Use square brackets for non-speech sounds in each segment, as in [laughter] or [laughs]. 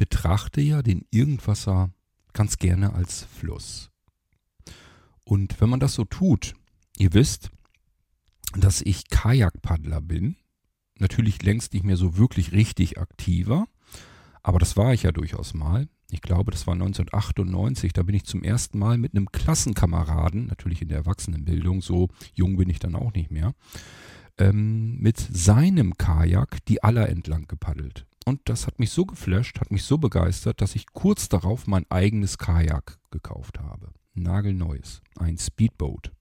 betrachte ja den Irgendwasser ganz gerne als Fluss. Und wenn man das so tut, ihr wisst, dass ich Kajakpaddler bin, natürlich längst nicht mehr so wirklich richtig aktiver, aber das war ich ja durchaus mal. Ich glaube, das war 1998, da bin ich zum ersten Mal mit einem Klassenkameraden, natürlich in der Erwachsenenbildung, so jung bin ich dann auch nicht mehr, ähm, mit seinem Kajak die Aller entlang gepaddelt. Und das hat mich so geflasht, hat mich so begeistert, dass ich kurz darauf mein eigenes Kajak gekauft habe. Nagelneues. Ein Speedboat.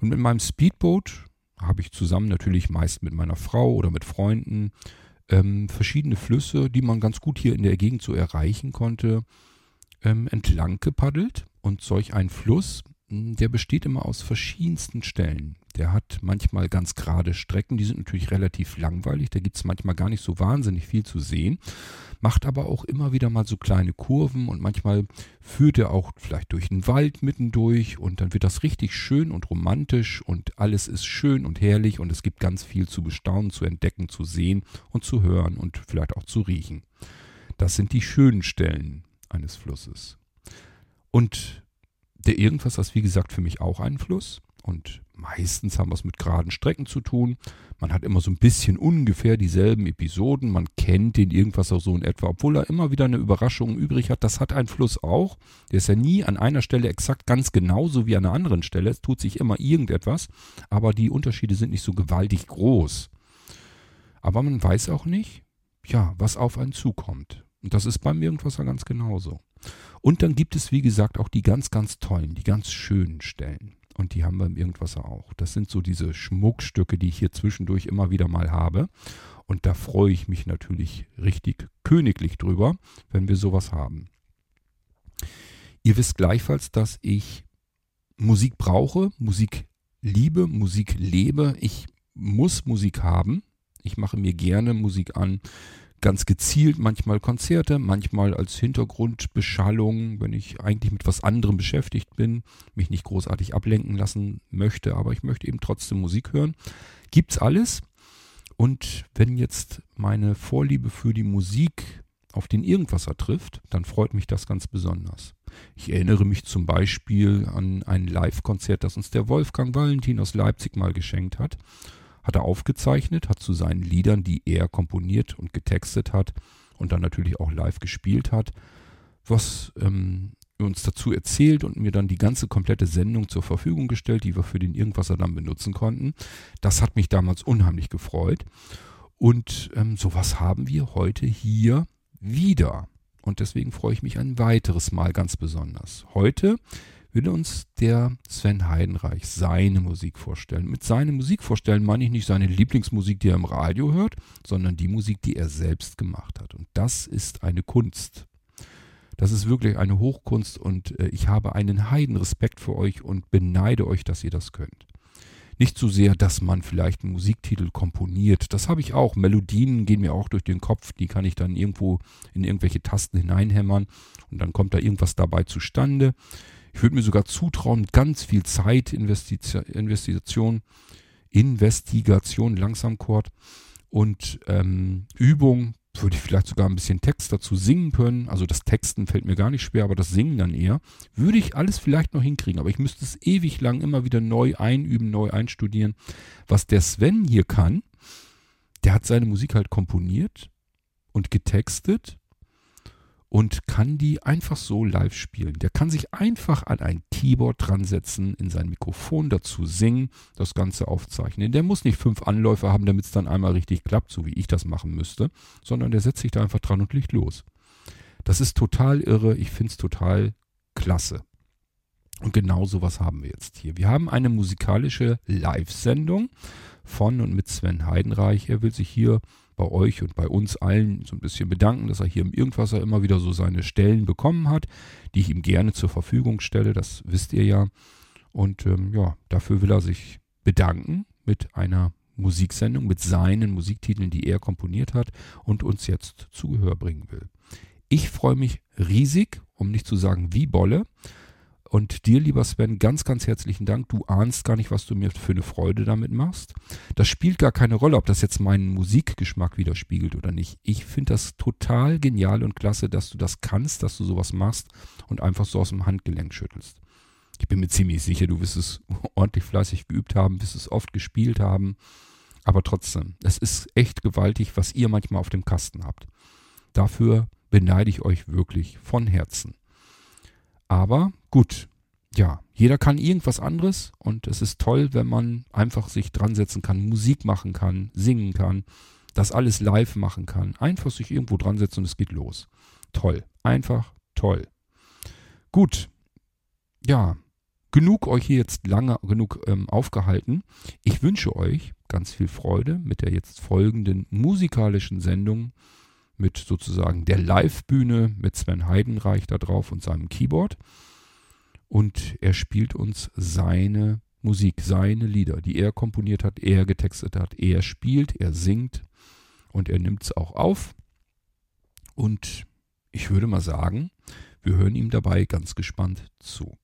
Und mit meinem Speedboat habe ich zusammen natürlich meist mit meiner Frau oder mit Freunden ähm, verschiedene Flüsse, die man ganz gut hier in der Gegend so erreichen konnte, ähm, entlang gepaddelt. Und solch ein Fluss, der besteht immer aus verschiedensten Stellen. Der hat manchmal ganz gerade Strecken, die sind natürlich relativ langweilig, da gibt es manchmal gar nicht so wahnsinnig viel zu sehen, macht aber auch immer wieder mal so kleine Kurven und manchmal führt er auch vielleicht durch den Wald mittendurch und dann wird das richtig schön und romantisch und alles ist schön und herrlich und es gibt ganz viel zu bestaunen, zu entdecken, zu sehen und zu hören und vielleicht auch zu riechen. Das sind die schönen Stellen eines Flusses. Und der Irgendwas ist, wie gesagt, für mich auch ein Fluss. Und meistens haben wir es mit geraden Strecken zu tun. Man hat immer so ein bisschen ungefähr dieselben Episoden. Man kennt den irgendwas auch so in etwa, obwohl er immer wieder eine Überraschung übrig hat. Das hat ein Fluss auch. Der ist ja nie an einer Stelle exakt ganz genauso wie an einer anderen Stelle. Es tut sich immer irgendetwas, aber die Unterschiede sind nicht so gewaltig groß. Aber man weiß auch nicht, ja, was auf einen zukommt. Und das ist beim Irgendwasser ganz genauso. Und dann gibt es, wie gesagt, auch die ganz, ganz tollen, die ganz schönen Stellen. Und die haben wir im Irgendwasser auch. Das sind so diese Schmuckstücke, die ich hier zwischendurch immer wieder mal habe. Und da freue ich mich natürlich richtig königlich drüber, wenn wir sowas haben. Ihr wisst gleichfalls, dass ich Musik brauche, Musik liebe, Musik lebe. Ich muss Musik haben. Ich mache mir gerne Musik an, ganz gezielt, manchmal Konzerte, manchmal als Hintergrundbeschallung, wenn ich eigentlich mit was anderem beschäftigt bin, mich nicht großartig ablenken lassen möchte, aber ich möchte eben trotzdem Musik hören. Gibt's alles. Und wenn jetzt meine Vorliebe für die Musik auf den Irgendwasser trifft, dann freut mich das ganz besonders. Ich erinnere mich zum Beispiel an ein Live-Konzert, das uns der Wolfgang Valentin aus Leipzig mal geschenkt hat hat er aufgezeichnet, hat zu seinen Liedern, die er komponiert und getextet hat und dann natürlich auch live gespielt hat, was ähm, uns dazu erzählt und mir dann die ganze komplette Sendung zur Verfügung gestellt, die wir für den Irgendwasser dann benutzen konnten. Das hat mich damals unheimlich gefreut. Und ähm, sowas haben wir heute hier wieder. Und deswegen freue ich mich ein weiteres Mal ganz besonders. Heute will uns der Sven Heidenreich seine Musik vorstellen. Mit seiner Musik vorstellen meine ich nicht seine Lieblingsmusik, die er im Radio hört, sondern die Musik, die er selbst gemacht hat. Und das ist eine Kunst. Das ist wirklich eine Hochkunst und äh, ich habe einen Heidenrespekt für euch und beneide euch, dass ihr das könnt. Nicht so sehr, dass man vielleicht einen Musiktitel komponiert. Das habe ich auch. Melodien gehen mir auch durch den Kopf. Die kann ich dann irgendwo in irgendwelche Tasten hineinhämmern und dann kommt da irgendwas dabei zustande. Ich würde mir sogar zutrauen, ganz viel Zeit, Investition, Investition Investigation, Langsamchord und ähm, Übung, würde ich vielleicht sogar ein bisschen Text dazu singen können. Also das Texten fällt mir gar nicht schwer, aber das Singen dann eher. Würde ich alles vielleicht noch hinkriegen, aber ich müsste es ewig lang immer wieder neu einüben, neu einstudieren. Was der Sven hier kann, der hat seine Musik halt komponiert und getextet und kann die einfach so live spielen. Der kann sich einfach an ein Keyboard dran setzen, in sein Mikrofon dazu singen, das Ganze aufzeichnen. Der muss nicht fünf Anläufe haben, damit es dann einmal richtig klappt, so wie ich das machen müsste, sondern der setzt sich da einfach dran und legt los. Das ist total irre. Ich finde es total klasse. Und genau sowas haben wir jetzt hier. Wir haben eine musikalische Live-Sendung von und mit Sven Heidenreich. Er will sich hier bei euch und bei uns allen so ein bisschen bedanken, dass er hier im Irgendwasser immer wieder so seine Stellen bekommen hat, die ich ihm gerne zur Verfügung stelle. Das wisst ihr ja. Und ähm, ja, dafür will er sich bedanken mit einer Musiksendung, mit seinen Musiktiteln, die er komponiert hat und uns jetzt zu Gehör bringen will. Ich freue mich riesig, um nicht zu sagen wie Bolle Und dir, lieber Sven, ganz, ganz herzlichen Dank. Du ahnst gar nicht, was du mir für eine Freude damit machst. Das spielt gar keine Rolle, ob das jetzt meinen Musikgeschmack widerspiegelt oder nicht. Ich finde das total genial und klasse, dass du das kannst, dass du sowas machst und einfach so aus dem Handgelenk schüttelst. Ich bin mir ziemlich sicher, du wirst es [laughs] ordentlich fleißig geübt haben, wirst es oft gespielt haben. Aber trotzdem, es ist echt gewaltig, was ihr manchmal auf dem Kasten habt. Dafür beneide ich euch wirklich von Herzen. Aber gut, ja, jeder kann irgendwas anderes und es ist toll, wenn man einfach sich dran setzen kann, Musik machen kann, singen kann, das alles live machen kann. Einfach sich irgendwo dran setzen und es geht los. Toll, einfach toll. Gut, ja, genug euch hier jetzt lange genug ähm, aufgehalten. Ich wünsche euch ganz viel Freude mit der jetzt folgenden musikalischen Sendung mit sozusagen der Live-Bühne mit Sven Heidenreich da drauf und seinem Keyboard. Und er spielt uns seine Musik, seine Lieder, die er komponiert hat, er getextet hat. Er spielt, er singt und er nimmt es auch auf. Und ich würde mal sagen, wir hören ihm dabei ganz gespannt zu.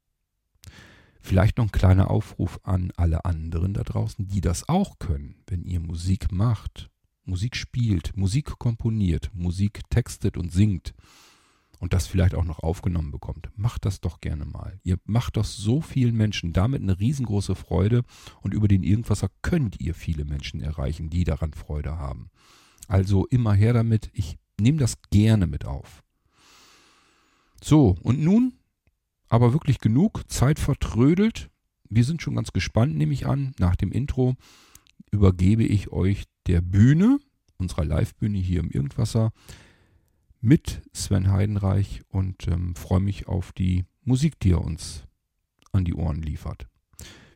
Vielleicht noch ein kleiner Aufruf an alle anderen da draußen, die das auch können, wenn ihr Musik macht Musik spielt, Musik komponiert, Musik textet und singt und das vielleicht auch noch aufgenommen bekommt, macht das doch gerne mal. Ihr macht doch so vielen Menschen damit eine riesengroße Freude und über den Irgendwasser könnt ihr viele Menschen erreichen, die daran Freude haben. Also immer her damit, ich nehme das gerne mit auf. So, und nun aber wirklich genug, Zeit vertrödelt. Wir sind schon ganz gespannt, nehme ich an. Nach dem Intro übergebe ich euch der Bühne, unserer Live-Bühne hier im Irgendwasser, mit Sven Heidenreich und ähm, freue mich auf die Musik, die er uns an die Ohren liefert.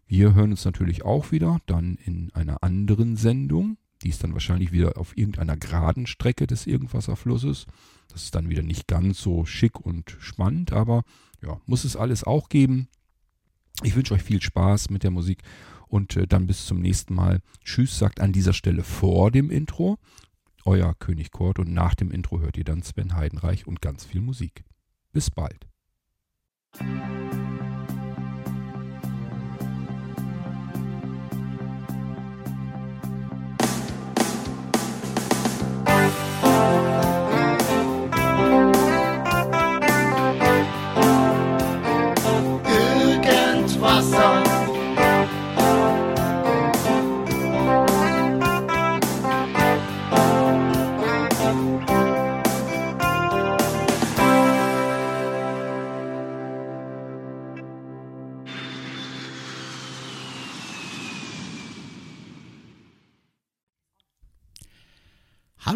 Wir hören uns natürlich auch wieder dann in einer anderen Sendung. Die ist dann wahrscheinlich wieder auf irgendeiner geraden Strecke des Irgendwasserflusses. Das ist dann wieder nicht ganz so schick und spannend, aber ja, muss es alles auch geben. Ich wünsche euch viel Spaß mit der Musik und äh, dann bis zum nächsten Mal. Tschüss sagt an dieser Stelle vor dem Intro euer König Kurt und nach dem Intro hört ihr dann Sven Heidenreich und ganz viel Musik. Bis bald.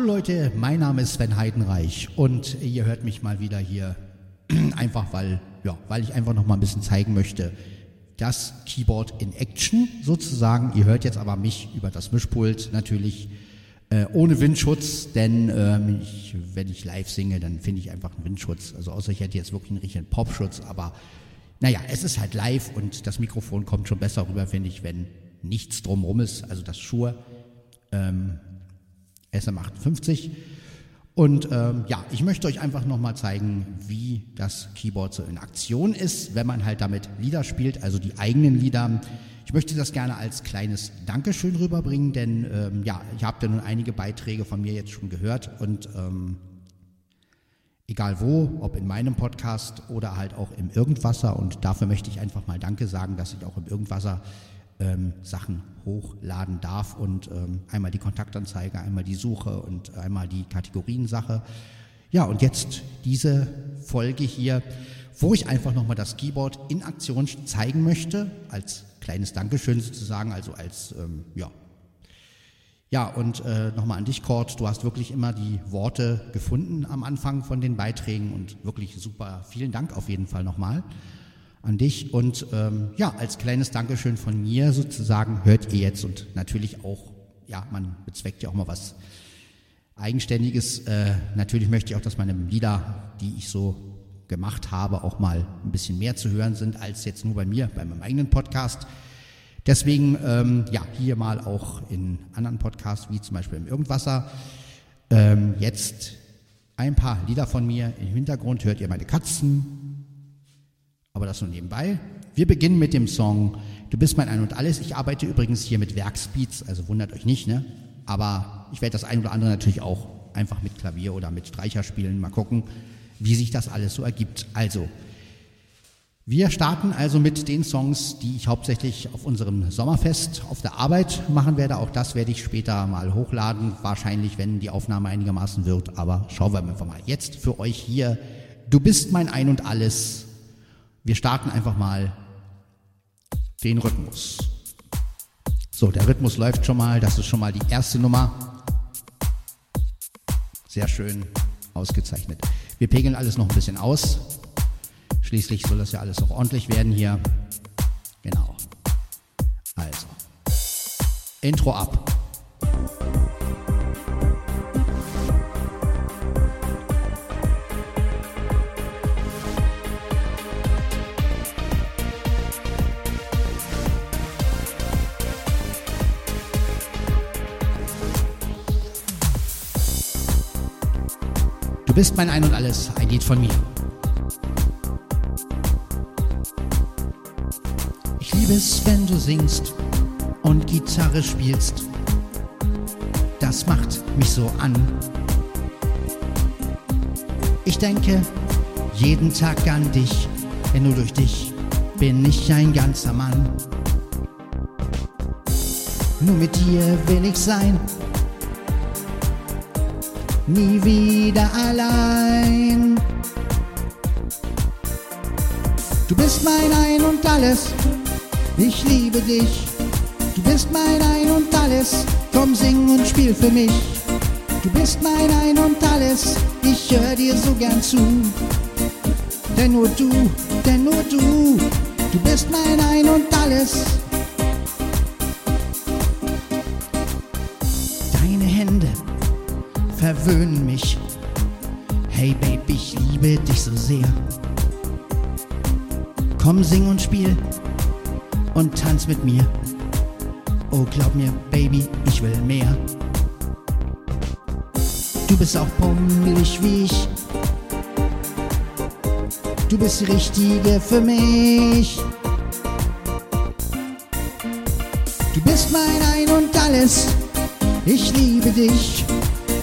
Leute, mein Name ist Sven Heidenreich und ihr hört mich mal wieder hier [clears throat] einfach weil ja, weil ich einfach noch mal ein bisschen zeigen möchte, das Keyboard in Action sozusagen. Ihr hört jetzt aber mich über das Mischpult natürlich äh, ohne Windschutz, denn ähm, ich, wenn ich live singe, dann finde ich einfach einen Windschutz. Also außer ich hätte jetzt wirklich einen richtigen Popschutz, aber naja, es ist halt live und das Mikrofon kommt schon besser rüber, finde ich, wenn nichts drumherum ist. Also das Schuhe ähm, SM58. Und ähm, ja, ich möchte euch einfach nochmal zeigen, wie das Keyboard so in Aktion ist, wenn man halt damit Lieder spielt, also die eigenen Lieder. Ich möchte das gerne als kleines Dankeschön rüberbringen, denn ähm, ja, ich habe ja nun einige Beiträge von mir jetzt schon gehört und ähm, egal wo, ob in meinem Podcast oder halt auch im Irgendwasser und dafür möchte ich einfach mal Danke sagen, dass ich auch im Irgendwasser ähm, Sachen hochladen darf und ähm, einmal die Kontaktanzeige, einmal die Suche und einmal die Kategoriensache. Ja, und jetzt diese Folge hier, wo ich einfach nochmal das Keyboard in Aktion zeigen möchte, als kleines Dankeschön sozusagen, also als, ähm, ja. Ja, und äh, nochmal an dich, Kurt, du hast wirklich immer die Worte gefunden am Anfang von den Beiträgen und wirklich super. Vielen Dank auf jeden Fall nochmal an dich. Und ähm, ja, als kleines Dankeschön von mir sozusagen hört ihr jetzt und natürlich auch, ja, man bezweckt ja auch mal was Eigenständiges. Äh, natürlich möchte ich auch, dass meine Lieder, die ich so gemacht habe, auch mal ein bisschen mehr zu hören sind als jetzt nur bei mir, bei meinem eigenen Podcast. Deswegen, ähm, ja, hier mal auch in anderen Podcasts, wie zum Beispiel im Irgendwasser. Ähm, jetzt ein paar Lieder von mir. Im Hintergrund hört ihr meine Katzen, Aber das nur nebenbei. Wir beginnen mit dem Song Du bist mein Ein und Alles. Ich arbeite übrigens hier mit Werkspeeds, also wundert euch nicht, ne? Aber ich werde das ein oder andere natürlich auch einfach mit Klavier oder mit Streicher spielen. Mal gucken, wie sich das alles so ergibt. Also, wir starten also mit den Songs, die ich hauptsächlich auf unserem Sommerfest auf der Arbeit machen werde. Auch das werde ich später mal hochladen, wahrscheinlich, wenn die Aufnahme einigermaßen wird. Aber schauen wir einfach mal. Jetzt für euch hier, du bist mein Ein und alles. Wir starten einfach mal den Rhythmus. So, der Rhythmus läuft schon mal. Das ist schon mal die erste Nummer. Sehr schön ausgezeichnet. Wir pegeln alles noch ein bisschen aus. Schließlich soll das ja alles auch ordentlich werden hier. Genau. Also. Intro ab. Bist mein Ein und Alles, ein Lied von mir. liebe es, wenn du singst und Gitarre spielst. Das macht mich so an. Ich denke jeden Tag an dich, denn nur durch dich bin ich ein ganzer Mann. Nur mit dir will ich sein, nie wieder allein. Du bist mein Ein und alles ich liebe dich, du bist mein Ein und Alles. Komm, sing und spiel für mich. Du bist mein Ein und Alles, ich höre dir so gern zu. Denn nur du, denn nur du, du bist mein Ein und Alles. Verwöhnen mich. Hey Baby, ich liebe dich so sehr. Komm, sing und spiel und tanz mit mir. Oh, glaub mir, Baby, ich will mehr. Du bist auch pummelig wie ich. Du bist die Richtige für mich. Du bist mein Ein und Alles. Ich liebe dich.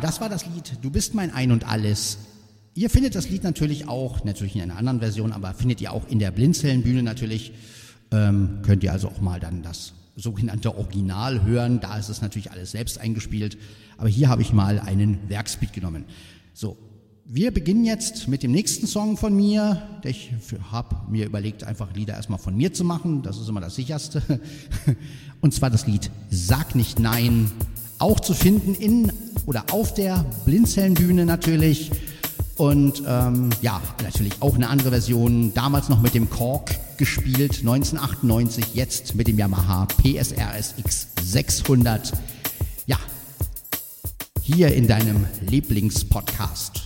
das war das Lied Du bist mein Ein und Alles. Ihr findet das Lied natürlich auch, natürlich in einer anderen Version, aber findet ihr auch in der Blindzellenbühne natürlich. Ähm, könnt ihr also auch mal dann das sogenannte Original hören. Da ist es natürlich alles selbst eingespielt. Aber hier habe ich mal einen Werkspeed genommen. So, wir beginnen jetzt mit dem nächsten Song von mir. Ich habe mir überlegt, einfach Lieder erstmal von mir zu machen. Das ist immer das sicherste. [laughs] Und zwar das Lied Sag nicht Nein. Auch zu finden in oder auf der Blindzellenbühne natürlich. Und ähm, ja, natürlich auch eine andere Version. Damals noch mit dem Korg gespielt, 1998, jetzt mit dem Yamaha PSRSX 600. Ja, hier in deinem Lieblingspodcast.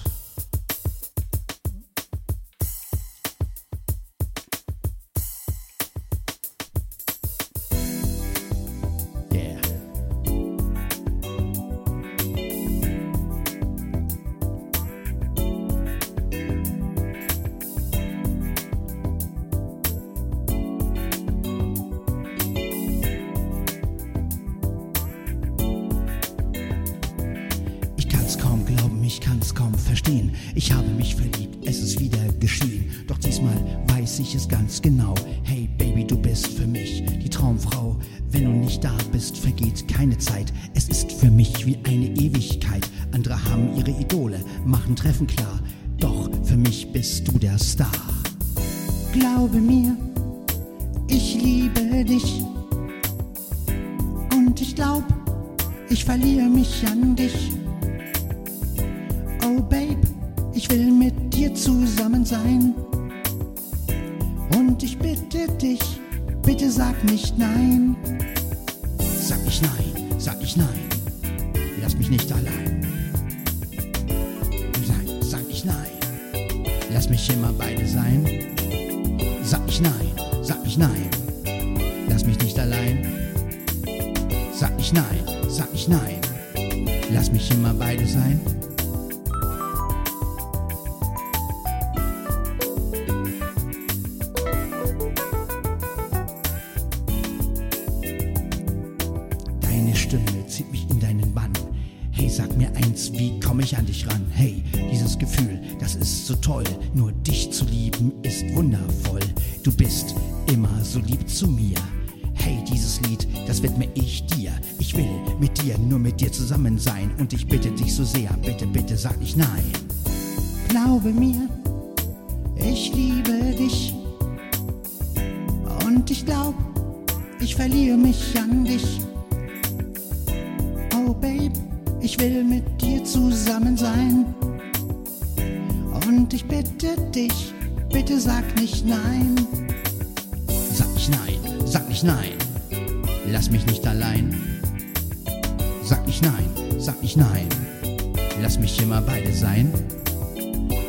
Ich kann's kaum verstehen. Ich habe mich verliebt, es ist wieder geschehen. Doch diesmal weiß ich es ganz genau. Hey Baby, du bist für mich die Traumfrau. Wenn du nicht da bist, vergeht keine Zeit. Es ist für mich wie eine Ewigkeit. Andere haben ihre Idole, machen Treffen klar. Doch für mich bist du der Star. Glaube mir, ich liebe dich. Und ich glaub, ich verliere mich an dich. Oh Babe, ich will mit dir zusammen sein. Und ich bitte dich, bitte sag nicht nein. Sag ich nein, sag ich nein. Lass mich nicht allein. Sag, sag ich nein. Lass mich immer beide sein. Sag ich nein, sag ich nein. Lass mich nicht allein. Sag ich nein, sag ich nein. Lass mich immer beide sein. Wie komme ich an dich ran? Hey, dieses Gefühl, das ist so toll. Nur dich zu lieben ist wundervoll. Du bist immer so lieb zu mir. Hey, dieses Lied, das widme ich dir. Ich will mit dir, nur mit dir zusammen sein. Und ich bitte dich so sehr, bitte, bitte sag nicht nein. Glaube mir, sag nicht nein. Lass mich immer beide sein.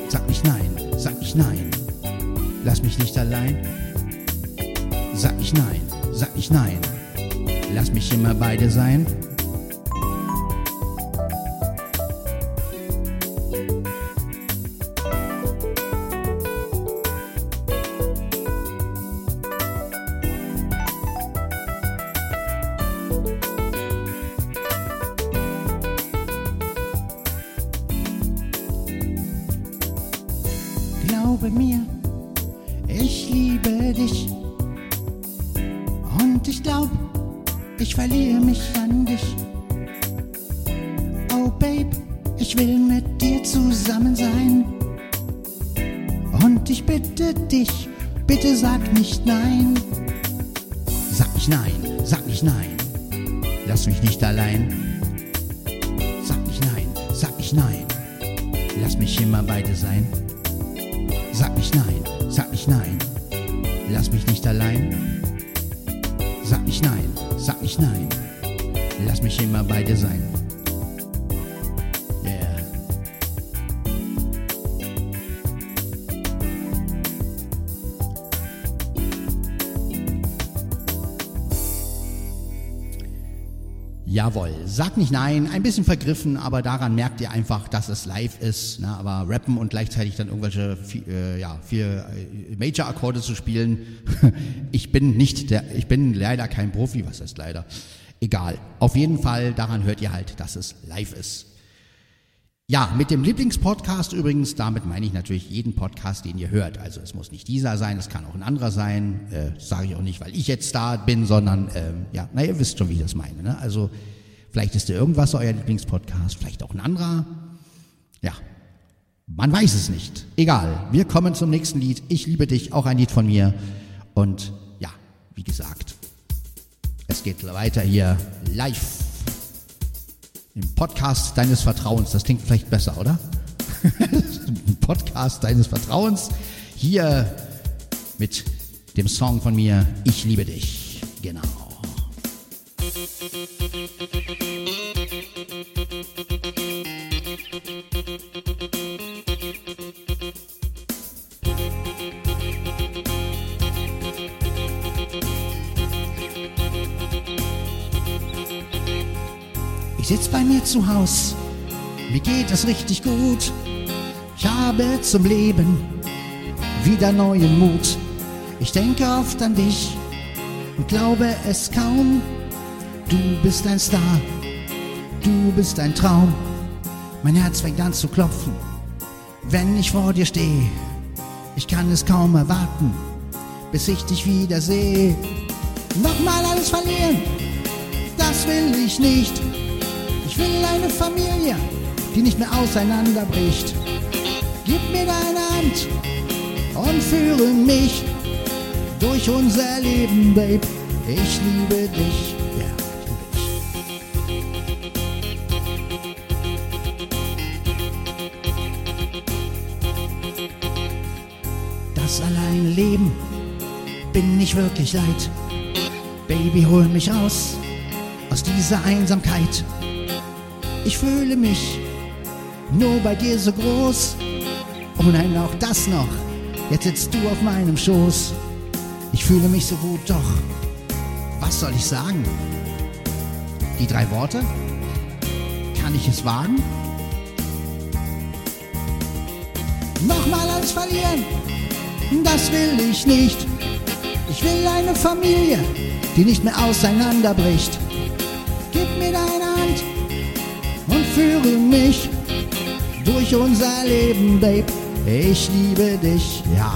Sag nicht nein, sag nicht nein. Lass mich nicht allein. Sag nicht nein, sag nicht nein. Lass mich immer beide sein. Nein. Lass mich immer beide sein. Sag nicht nein, sag nicht nein. Lass mich nicht allein. Sag nicht nein, sag nicht nein. Lass mich immer beide sein. Jawohl, sag nicht nein, ein bisschen vergriffen, aber daran merkt ihr einfach, dass es live ist. Ne? Aber rappen und gleichzeitig dann irgendwelche äh, ja, vier äh, Major-Akkorde zu spielen, [laughs] ich bin nicht der, ich bin leider kein Profi, was heißt leider? Egal. Auf jeden Fall, daran hört ihr halt, dass es live ist. Ja, mit dem Lieblingspodcast übrigens, damit meine ich natürlich jeden Podcast, den ihr hört. Also es muss nicht dieser sein, es kann auch ein anderer sein. Äh, Sage ich auch nicht, weil ich jetzt da bin, sondern ähm, ja, na ihr wisst schon, wie ich das meine. Ne? Also vielleicht ist der irgendwas euer Lieblingspodcast, vielleicht auch ein anderer. Ja, man weiß es nicht. Egal. Wir kommen zum nächsten Lied. Ich liebe dich, auch ein Lied von mir. Und ja, wie gesagt, es geht weiter hier live im Podcast deines Vertrauens. Das klingt vielleicht besser, oder? [laughs] Im Podcast deines Vertrauens. Hier mit dem Song von mir Ich liebe dich. Genau. Mir zu Haus, mir geht es richtig gut. Ich habe zum Leben wieder neuen Mut. Ich denke oft an dich und glaube es kaum. Du bist ein Star, du bist ein Traum. Mein Herz fängt an zu klopfen, wenn ich vor dir stehe. Ich kann es kaum erwarten, bis ich dich wiedersehe. Nochmal alles verlieren, das will ich nicht. Ich will eine Familie, die nicht mehr auseinanderbricht. Gib mir deine Hand und führe mich durch unser Leben, Babe. Ich liebe dich. Ja. Das alleine Leben bin ich wirklich leid. Baby, hol mich raus aus dieser Einsamkeit. Ich fühle mich nur bei dir so groß. Oh nein, auch das noch. Jetzt sitzt du auf meinem Schoß. Ich fühle mich so gut, doch. Was soll ich sagen? Die drei Worte? Kann ich es wagen? Nochmal alles verlieren, das will ich nicht. Ich will eine Familie, die nicht mehr auseinanderbricht. Führe mich durch unser Leben, Babe. Ich liebe dich, ja.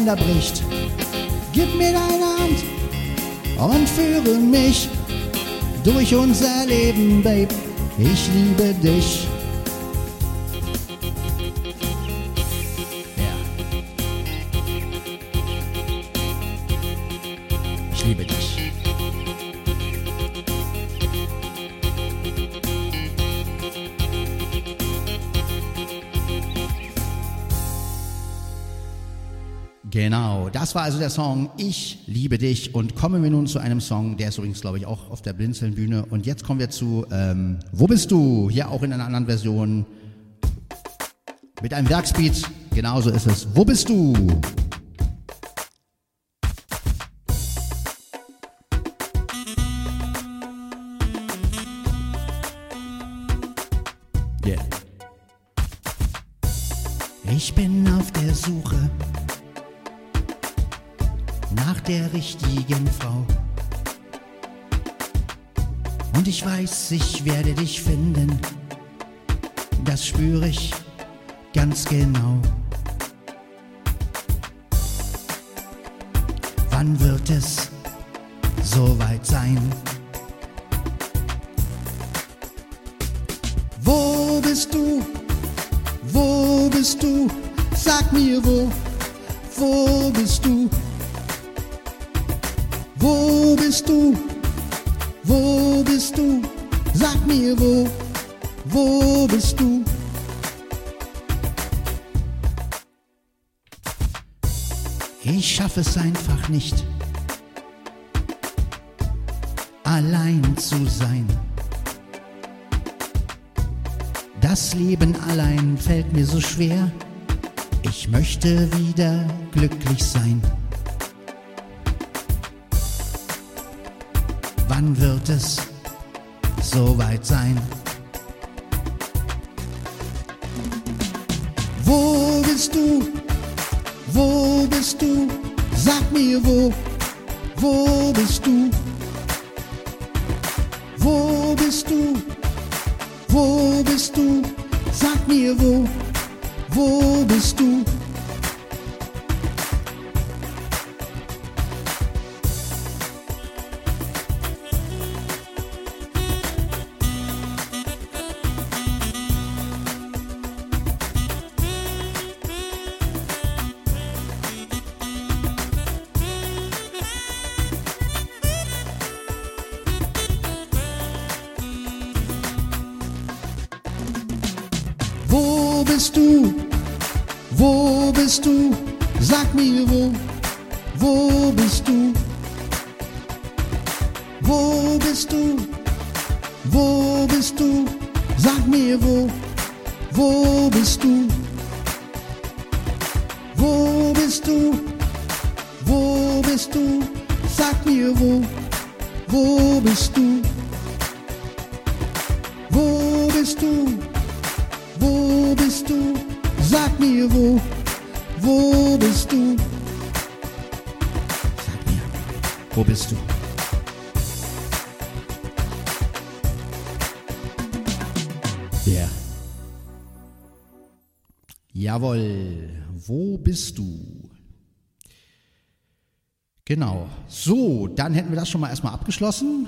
Auseinanderbricht. Gib mir deine Hand und führe mich durch unser Leben, Babe. Ich liebe dich. Das war also der Song Ich liebe dich und kommen wir nun zu einem Song, der ist übrigens, glaube ich, auch auf der Blinzeln-Bühne. Und jetzt kommen wir zu ähm, Wo bist du? Hier auch in einer anderen Version mit einem Werksbeat. Genauso ist es. Wo bist du? Richtigen Frau. Und ich weiß, ich werde dich finden, das spüre ich ganz genau. Wann wird es soweit sein? Wo bist du? Wo bist du? Sag mir wo, wo bist du? Wo bist du? Wo bist du? Sag mir wo, wo bist du? Ich schaffe es einfach nicht, allein zu sein. Das Leben allein fällt mir so schwer. Ich möchte wieder glücklich sein. Wann wird es soweit sein? Wo bist du? Wo bist du? Sag mir wo, wo bist du? Wo bist du? Wo bist du? Sag mir wo, wo bist du? Mir wo, wo bist du? Wo bist du? Wo bist du? Sag mir wo, wo bist du? Wo bist du? Wo bist du? Sag mir wo, wo bist du? Sag mir, wo bist du? Jawohl, wo bist du? Genau. So, dann hätten wir das schon mal erstmal abgeschlossen.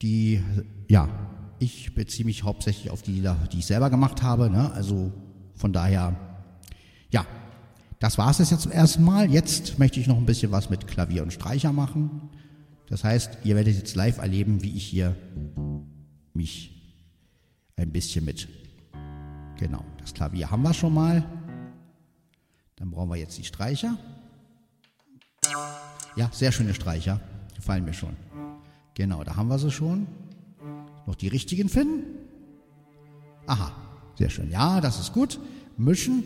Die, ja, ich beziehe mich hauptsächlich auf die die ich selber gemacht habe. Ne? Also von daher, ja, das war es jetzt zum ersten Mal. Jetzt möchte ich noch ein bisschen was mit Klavier und Streicher machen. Das heißt, ihr werdet jetzt live erleben, wie ich hier mich ein bisschen mit. Genau, das Klavier haben wir schon mal. Dann brauchen wir jetzt die Streicher. Ja, sehr schöne Streicher. Gefallen mir schon. Genau, da haben wir sie schon. Noch die richtigen finden? Aha, sehr schön. Ja, das ist gut. Mischen.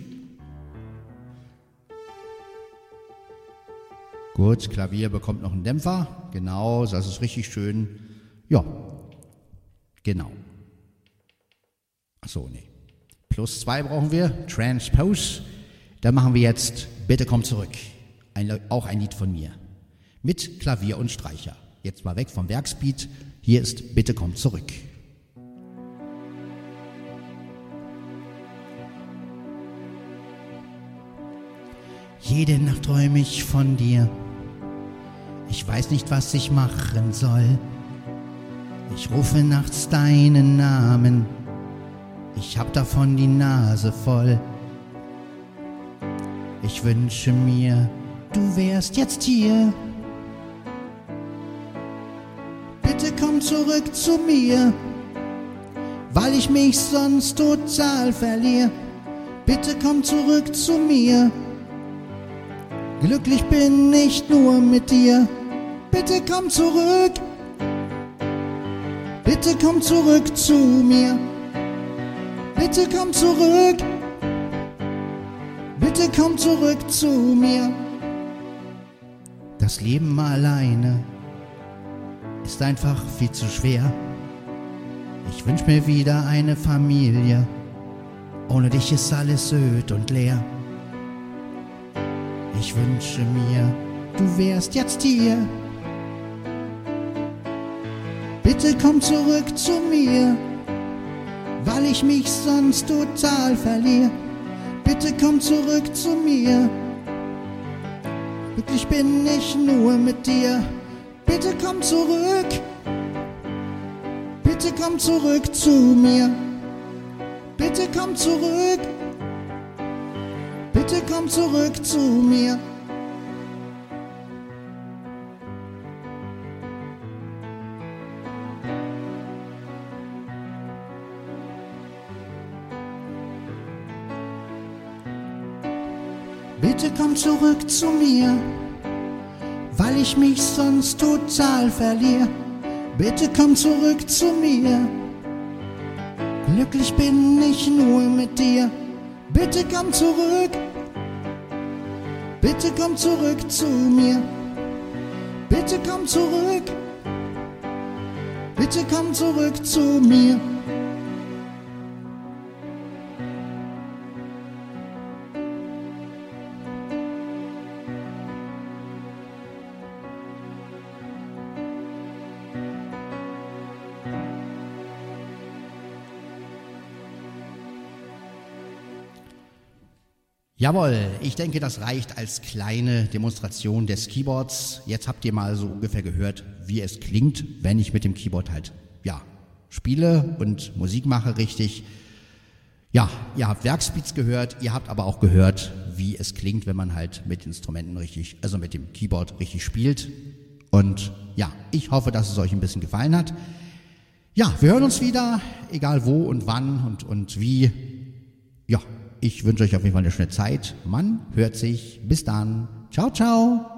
Gut, Klavier bekommt noch einen Dämpfer. Genau, das ist richtig schön. Ja, genau. Achso, nee. Plus zwei brauchen wir. Transpose. Dann machen wir jetzt Bitte komm zurück. Ein, auch ein Lied von mir. Mit Klavier und Streicher. Jetzt mal weg vom Werksbeat. Hier ist Bitte komm zurück. Jede Nacht träume ich von dir. Ich weiß nicht, was ich machen soll. Ich rufe nachts deinen Namen. Ich hab davon die Nase voll. Ich wünsche mir, du wärst jetzt hier. Bitte komm zurück zu mir, weil ich mich sonst total verliere. Bitte komm zurück zu mir. Glücklich bin ich nur mit dir. Bitte komm zurück. Bitte komm zurück zu mir. Bitte komm zurück. Bitte komm zurück zu mir. Das Leben alleine ist einfach viel zu schwer. Ich wünsch mir wieder eine Familie. Ohne dich ist alles öd und leer. Ich wünsche mir, du wärst jetzt hier. Bitte komm zurück zu mir, weil ich mich sonst total verliere. Bitte komm zurück zu mir. Glücklich bin ich nur mit dir. Bitte komm zurück. Bitte komm zurück zu mir. Bitte komm zurück. Bitte komm zurück zu mir. Bitte komm zurück zu mir, weil ich mich sonst total verliere. Bitte komm zurück zu mir. Glücklich bin ich nur mit dir. Bitte komm zurück. Bitte komm zurück zu mir. Bitte komm zurück. Bitte komm zurück zu mir. Jawohl, ich denke, das reicht als kleine Demonstration des Keyboards. Jetzt habt ihr mal so ungefähr gehört, wie es klingt, wenn ich mit dem Keyboard halt, ja, spiele und Musik mache richtig. Ja, ihr habt Werkspeeds gehört, ihr habt aber auch gehört, wie es klingt, wenn man halt mit Instrumenten richtig, also mit dem Keyboard richtig spielt. Und ja, ich hoffe, dass es euch ein bisschen gefallen hat. Ja, wir hören uns wieder, egal wo und wann und, und wie. ja, ich wünsche euch auf jeden Fall eine schöne Zeit. Man hört sich. Bis dann. Ciao, ciao.